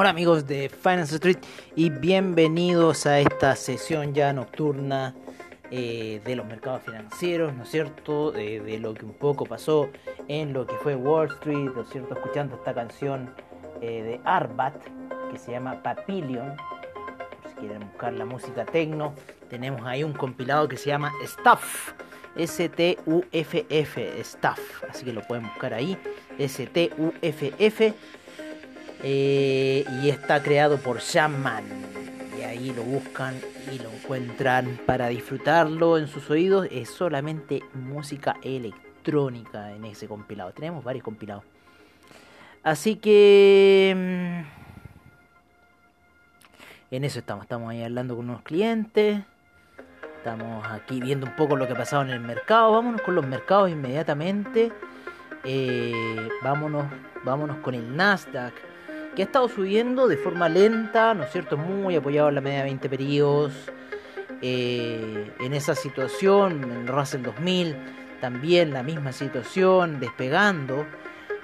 Hola amigos de Finance Street y bienvenidos a esta sesión ya nocturna eh, de los mercados financieros, ¿no es cierto? de lo que un poco pasó en lo que fue Wall Street, ¿no es cierto? Escuchando esta canción eh, de Arbat que se llama Papillion, por si quieren buscar la música techno, tenemos ahí un compilado que se llama Stuff. S-T-U-F-F, Stuff, así que lo pueden buscar ahí, S-T-U-F-F, eh, y está creado por Shaman. Y ahí lo buscan y lo encuentran para disfrutarlo en sus oídos. Es solamente música electrónica en ese compilado. Tenemos varios compilados. Así que... Mm, en eso estamos. Estamos ahí hablando con unos clientes. Estamos aquí viendo un poco lo que ha pasado en el mercado. Vámonos con los mercados inmediatamente. Eh, vámonos, vámonos con el Nasdaq que ha estado subiendo de forma lenta, ¿no es cierto? Muy apoyado en la media de 20 periodos. Eh, en esa situación, en Russell 2000, también la misma situación, despegando.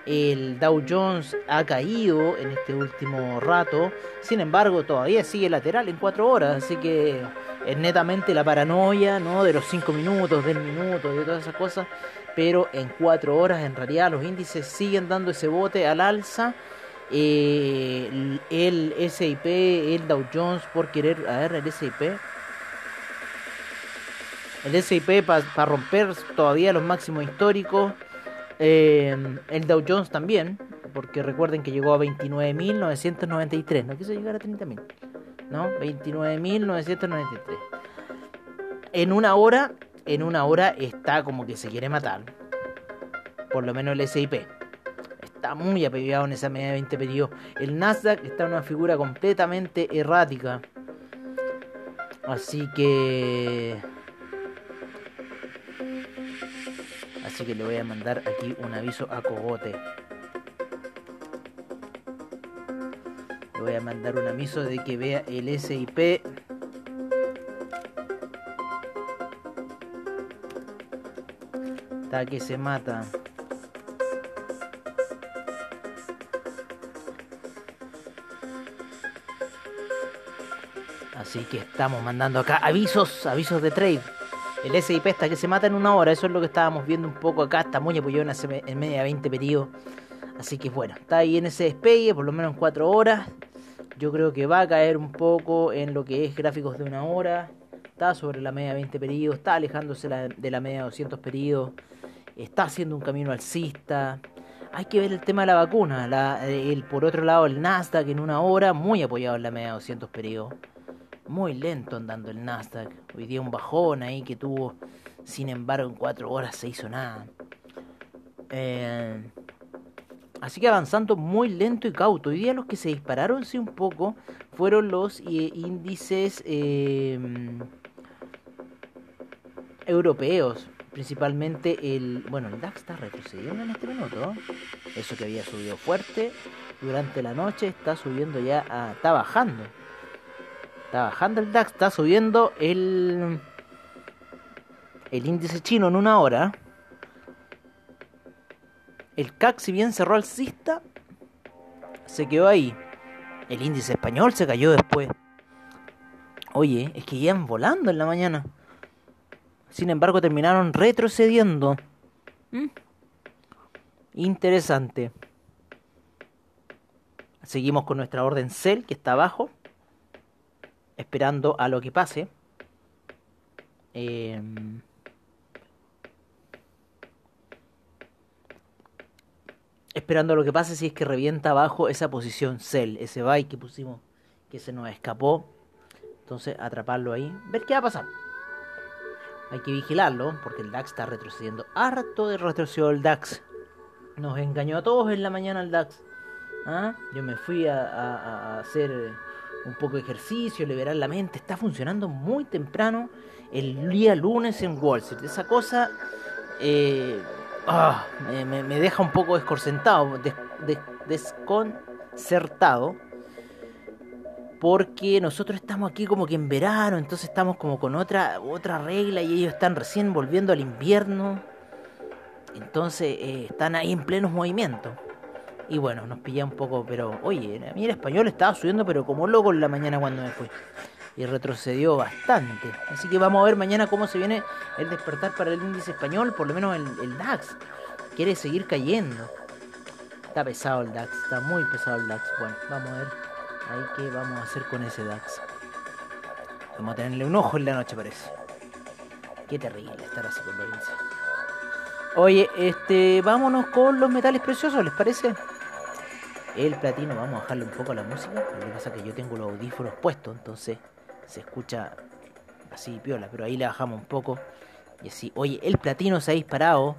El Dow Jones ha caído en este último rato, sin embargo todavía sigue lateral en 4 horas, así que es netamente la paranoia ¿no? de los 5 minutos, del minuto, de todas esas cosas, pero en 4 horas en realidad los índices siguen dando ese bote al alza eh, el SIP, el Dow Jones por querer, a ver, el SIP. El SIP para romper todavía los máximos históricos. Eh, el Dow Jones también, porque recuerden que llegó a 29.993, no quiso llegar a 30.000, ¿no? 29.993. En una hora, en una hora está como que se quiere matar, por lo menos el SIP muy apegado en esa media de 20 periodos. El Nasdaq está en una figura completamente errática. Así que... Así que le voy a mandar aquí un aviso a Cogote. Le voy a mandar un aviso de que vea el SIP. Está que se mata. Así que estamos mandando acá avisos, avisos de trade. El SIP está que se mata en una hora, eso es lo que estábamos viendo un poco acá, está muy apoyado en, media 20 periodos. Así que bueno, está ahí en ese despegue, por lo menos en 4 horas. Yo creo que va a caer un poco en lo que es gráficos de una hora. Está sobre la media 20 periodos, está alejándose de la media 200 periodos. Está haciendo un camino alcista. Hay que ver el tema de la vacuna. el, por otro lado, el Nasdaq en una hora, muy apoyado en la media 200 periodos muy lento andando el Nasdaq. Hoy día un bajón ahí que tuvo, sin embargo, en cuatro horas se hizo nada. Eh, así que avanzando muy lento y cauto. Hoy día los que se dispararon sí un poco fueron los eh, índices eh, europeos. Principalmente el... Bueno, el DAX está retrocediendo en este minuto. Eso que había subido fuerte durante la noche está subiendo ya, a, está bajando Está bajando el DAX, está subiendo el, el índice chino en una hora. El CAC, si bien cerró alcista, se quedó ahí. El índice español se cayó después. Oye, es que iban volando en la mañana. Sin embargo, terminaron retrocediendo. ¿Mm? Interesante. Seguimos con nuestra orden CEL, que está abajo esperando a lo que pase. Em, esperando a lo que pase si es que revienta abajo esa posición cell, ese buy que pusimos que se nos escapó. Entonces atraparlo ahí, ver qué va a pasar. hay que vigilarlo porque el DAX está retrocediendo. Harto de retrocedió el DAX. Nos engañó a todos en la mañana el DAX. ¿Ah? Yo me fui a, hacer un poco de ejercicio, liberar la mente. Está funcionando muy temprano el día lunes en Wall Street. Esa cosa eh, ah, me, deja un poco descorsentado, desconcertado porque nosotros estamos aquí como que en verano, entonces estamos como con otra otra regla y ellos están recién volviendo al invierno. Entonces eh, están ahí en plenos movimientos. Y bueno, nos pilla un poco, pero oye, a mí el español estaba subiendo, pero como loco en la mañana cuando me fui. Y retrocedió bastante. Así que vamos a ver mañana cómo se viene el despertar para el índice español, por lo menos el, el DAX. Quiere seguir cayendo. Está pesado el DAX, está muy pesado el DAX. Bueno, vamos a ver. Ahí que vamos a hacer con ese DAX. Vamos a tenerle un ojo en la noche, parece. Qué terrible estar así con índices. Oye, este, vámonos con los metales preciosos, ¿les parece? El platino, vamos a bajarle un poco la música. Lo que pasa es que yo tengo los audífonos puestos, entonces se escucha así piola, pero ahí le bajamos un poco. Y así, oye, el platino se ha disparado.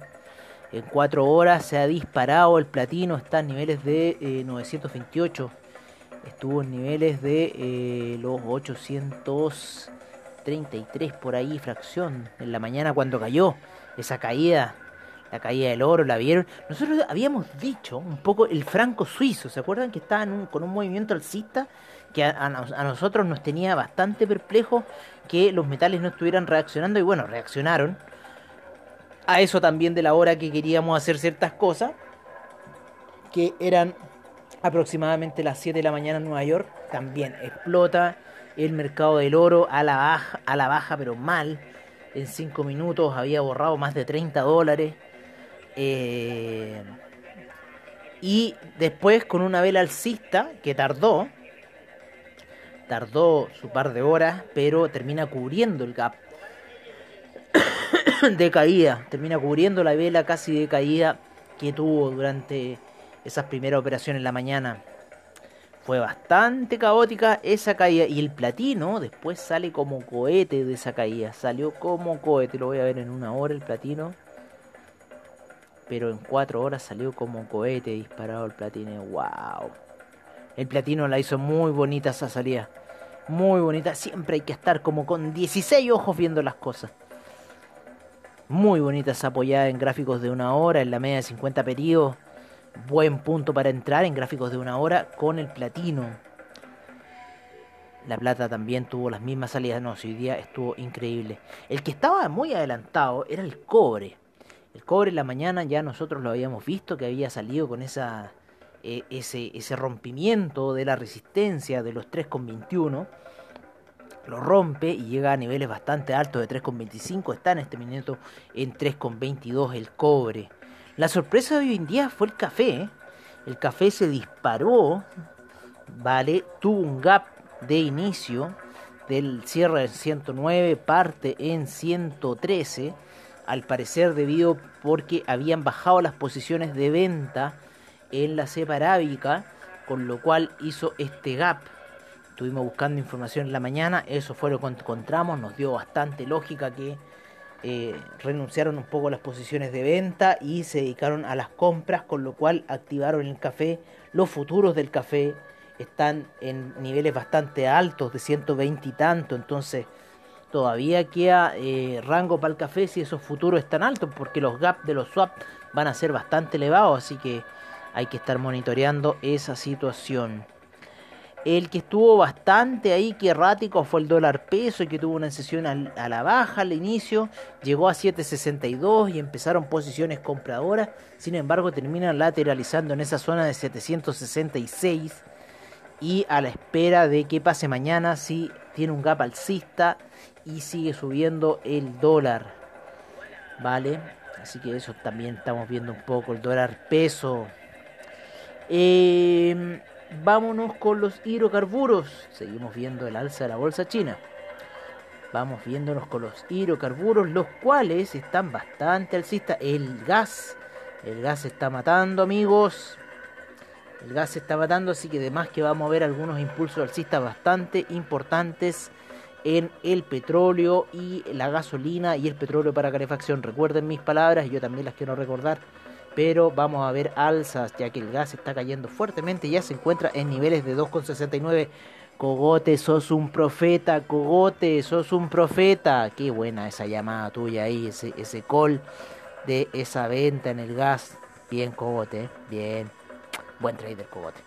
En 4 horas se ha disparado el platino, está a niveles de 928 eh, estuvo en niveles de eh, los 833 por ahí, fracción, en la mañana cuando cayó esa caída, la caída del oro, la vieron. Nosotros habíamos dicho un poco el franco suizo, ¿se acuerdan que estaban con un movimiento alcista? que a, nosotros nos tenía bastante perplejo que los metales no estuvieran reaccionando y bueno, reaccionaron. A eso también de la hora que queríamos hacer ciertas cosas que eran aproximadamente las 7 de la mañana en Nueva York, también explota el mercado del oro a la baja, a la baja pero mal. En 5 minutos había borrado más de 30 dólares. Eh, y después con una vela alcista que tardó, tardó su par de horas, pero termina cubriendo el gap de caída, termina cubriendo la vela casi de caída que tuvo durante esas primeras operaciones en la mañana. Fue bastante caótica esa caída. Y el platino después sale como cohete de esa caída. Salió como cohete. Lo voy a ver en una hora el platino. Pero en cuatro horas salió como cohete disparado el platino. ¡Wow! El platino la hizo muy bonita esa salida. Muy bonita. Siempre hay que estar como con 16 ojos viendo las cosas. Muy bonita esa apoyada en gráficos de una hora, en la media de 50 periodos buen punto para entrar en gráficos de una hora con el platino. La plata también tuvo las mismas salidas. No, hoy día estuvo increíble. El que estaba muy adelantado era el cobre. El cobre en la mañana ya nosotros lo habíamos visto que había salido con esa, e, ese, ese rompimiento de la resistencia de los 3,21. Lo rompe y llega a niveles bastante altos de 3,25. Está en este minuto en 3,22 el cobre. La sorpresa de hoy en día fue el café. ¿eh? El café se disparó, ¿vale? Tuvo un gap de inicio del cierre en 109, parte en 113, al parecer debido porque habían bajado las posiciones de venta en la cepa arábica, con lo cual hizo este gap. Estuvimos buscando información en la mañana, eso fue lo que encontramos, nos dio bastante lógica que eh, renunciaron un poco a las posiciones de venta y se dedicaron a las compras, con lo cual activaron el café. Los futuros del café están en niveles bastante altos, de 120 y tanto, entonces todavía queda eh, rango para el café si esos futuros están altos, porque los gaps de los swaps van a ser bastante elevados, así que hay que estar monitoreando esa situación. El que estuvo bastante ahí, que errático, fue el dólar peso y que tuvo una sesión a la baja al inicio. Llegó a 7.62 y empezaron posiciones compradoras. Sin embargo, terminan lateralizando en esa zona de 766. Y a la espera de que pase mañana si tiene un gap alcista y sigue subiendo el dólar. ¿Vale? Así que eso también estamos viendo un poco el dólar peso. Eh, vámonos con los hidrocarburos. Seguimos viendo el alza de la bolsa china. Vamos viéndonos con los hidrocarburos, los cuales están bastante alcistas. El gas, el gas está matando, amigos. El gas se está matando, así que además que vamos a ver algunos impulsos alcistas bastante importantes en el petróleo y la gasolina y el petróleo para calefacción. Recuerden mis palabras, yo también las quiero recordar, pero vamos a ver alzas ya que el gas está cayendo fuertemente, ya se encuentra en niveles de 2,69. Cogote, sos un profeta, Cogote, sos un profeta. Qué buena esa llamada tuya ahí, ese, ese call de esa venta en el gas. Bien, Cogote, bien. Buen trader, Cogote.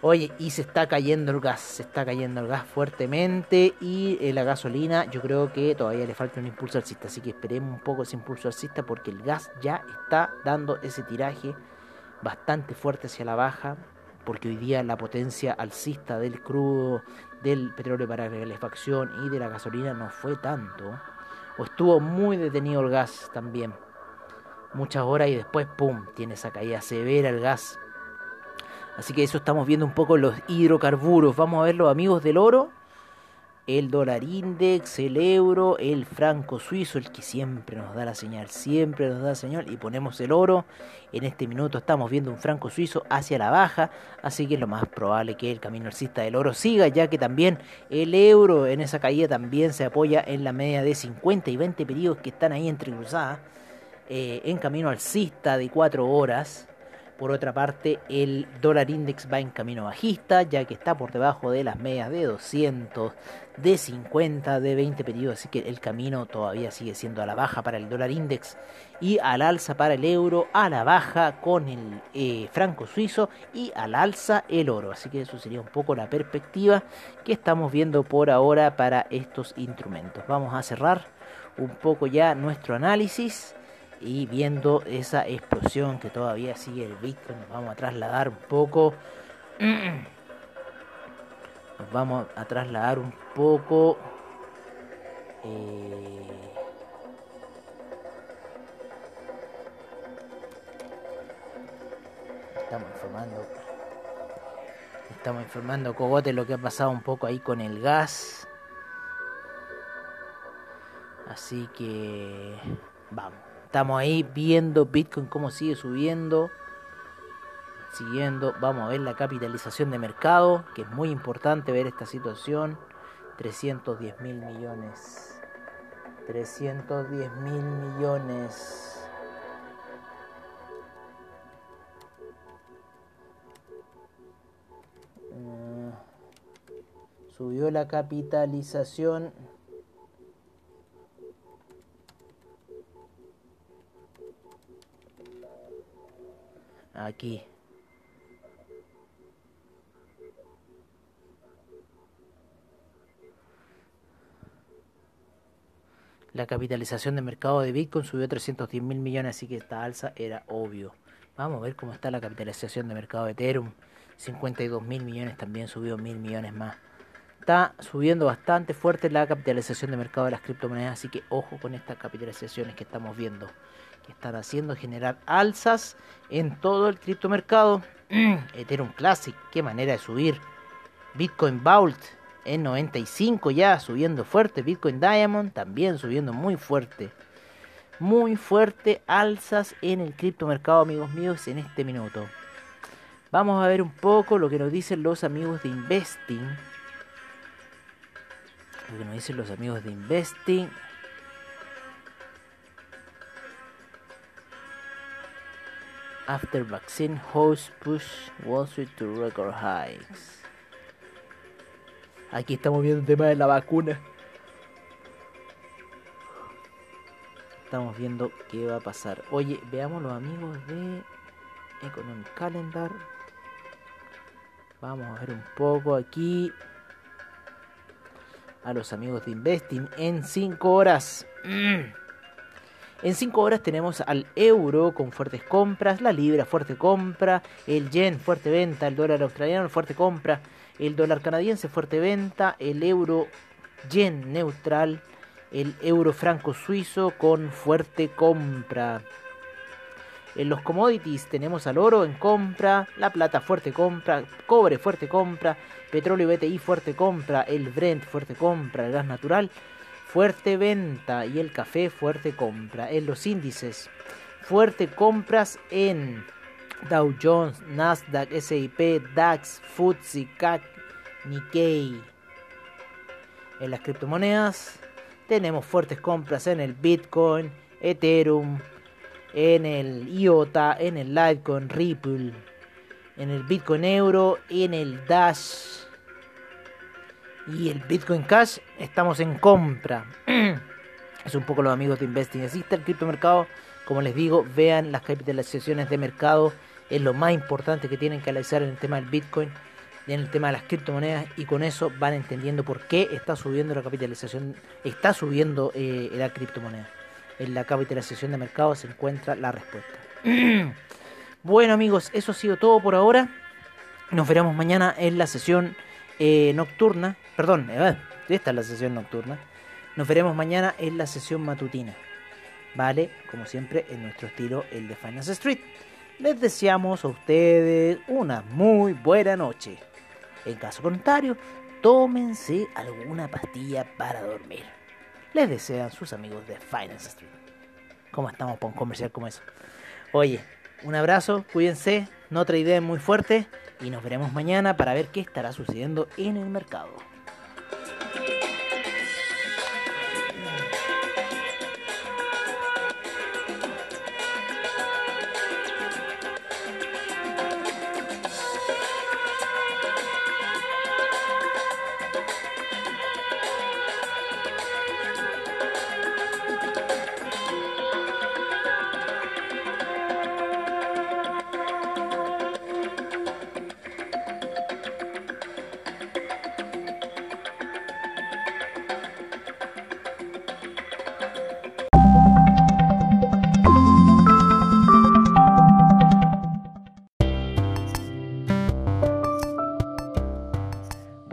Oye, y se está cayendo el gas, se está cayendo el gas fuertemente y eh, la gasolina yo creo que todavía le falta un impulso alcista, así que esperemos un poco ese impulso alcista porque el gas ya está dando ese tiraje bastante fuerte hacia la baja, porque hoy día la potencia alcista del crudo, del petróleo para calefacción y de la gasolina no fue tanto, o estuvo muy detenido el gas también, muchas horas y después, ¡pum!, tiene esa caída severa el gas Así que eso estamos viendo un poco los hidrocarburos. Vamos a ver los amigos del oro. El dólar index, el euro, el franco suizo, el que siempre nos da la señal, siempre nos da la señal. Y ponemos el oro. En este minuto estamos viendo un franco suizo hacia la baja. Así que es lo más probable que el camino alcista del oro siga, ya que también el euro en esa caída también se apoya en la media de 50 y 20 periodos que están ahí entrecruzadas. Eh, en camino alcista de 4 horas. Por otra parte, el dólar index va en camino bajista, ya que está por debajo de las medias de 200, de 50, de 20 periodos, así que el camino todavía sigue siendo a la baja para el dólar index y al alza para el euro, a la baja con el eh, franco suizo y al alza el oro. Así que eso sería un poco la perspectiva que estamos viendo por ahora para estos instrumentos. Vamos a cerrar un poco ya nuestro análisis y viendo esa explosión que todavía sigue el Bitcoin, nos vamos a trasladar un poco. Nos vamos a trasladar un poco. Eh, estamos informando. Estamos informando Cogote lo que ha pasado un poco ahí con el gas. Así que vamos. Estamos ahí viendo Bitcoin cómo sigue subiendo. Siguiendo, vamos a ver la capitalización de mercado, que es muy importante ver esta situación. 310 mil millones. 310 mil millones. Eh, subió la capitalización aquí. La capitalización de mercado de Bitcoin subió 310 mil millones, así que esta alza era obvio. Vamos a ver cómo está la capitalización de mercado de Ethereum. 52 mil millones, también subió mil millones más. Está subiendo bastante fuerte la capitalización de mercado de las criptomonedas, así que ojo con estas capitalizaciones que estamos viendo están haciendo generar alzas en todo el criptomercado. Ethereum Classic, qué manera de subir. Bitcoin Vault en 95 ya subiendo fuerte. Bitcoin Diamond también subiendo muy fuerte. Muy fuerte alzas en el criptomercado, amigos míos, en este minuto. Vamos a ver un poco lo que nos dicen los amigos de Investing. Lo que nos dicen los amigos de Investing. after vaccine host push Wall Street to record highs. Aquí estamos viendo el tema de la vacuna. Estamos viendo qué va a pasar. Oye, veamos los amigos de Economic Calendar. Vamos a ver un poco aquí a los amigos de Investing en 5 horas. En 5 horas tenemos al euro con fuertes compras, la libra fuerte compra, el yen fuerte venta, el dólar australiano fuerte compra, el dólar canadiense fuerte venta, el euro yen neutral, el euro franco suizo con fuerte compra. En los commodities tenemos al oro en compra, la plata fuerte compra, cobre fuerte compra, petróleo BTI fuerte compra, el Brent fuerte compra, el gas natural fuerte venta y el café fuerte compra. En los índices, fuerte compras en Dow Jones, Nasdaq, SIP, DAX, FTSE, CAC, Nikkei. en las criptomonedas. Tenemos fuertes compras en el Bitcoin, Ethereum, en el IOTA, en el Litecoin, Ripple, en el Bitcoin Euro, en el Dash y el Bitcoin Cash. Estamos en compra. es un poco los amigos de Investing Assistant, el criptomercado. Como les digo, vean las capitalizaciones de mercado. Es lo más importante que tienen que analizar en el tema del Bitcoin y en el tema de las criptomonedas. Y con eso van entendiendo por qué está subiendo la capitalización, está subiendo eh, la criptomoneda. En la capitalización de mercado se encuentra la respuesta. bueno amigos, eso ha sido todo por ahora. Nos veremos mañana en la sesión eh, nocturna. Perdón, eh, esta es la sesión nocturna. Nos veremos mañana en la sesión matutina. ¿Vale? Como siempre, en nuestro estilo, el de Finance Street. Les deseamos a ustedes una muy buena noche. En caso contrario, tómense alguna pastilla para dormir. Les desean sus amigos de Finance Street. ¿Cómo estamos para un comercial como eso? Oye, un abrazo, cuídense, no idea muy fuerte y nos veremos mañana para ver qué estará sucediendo en el mercado.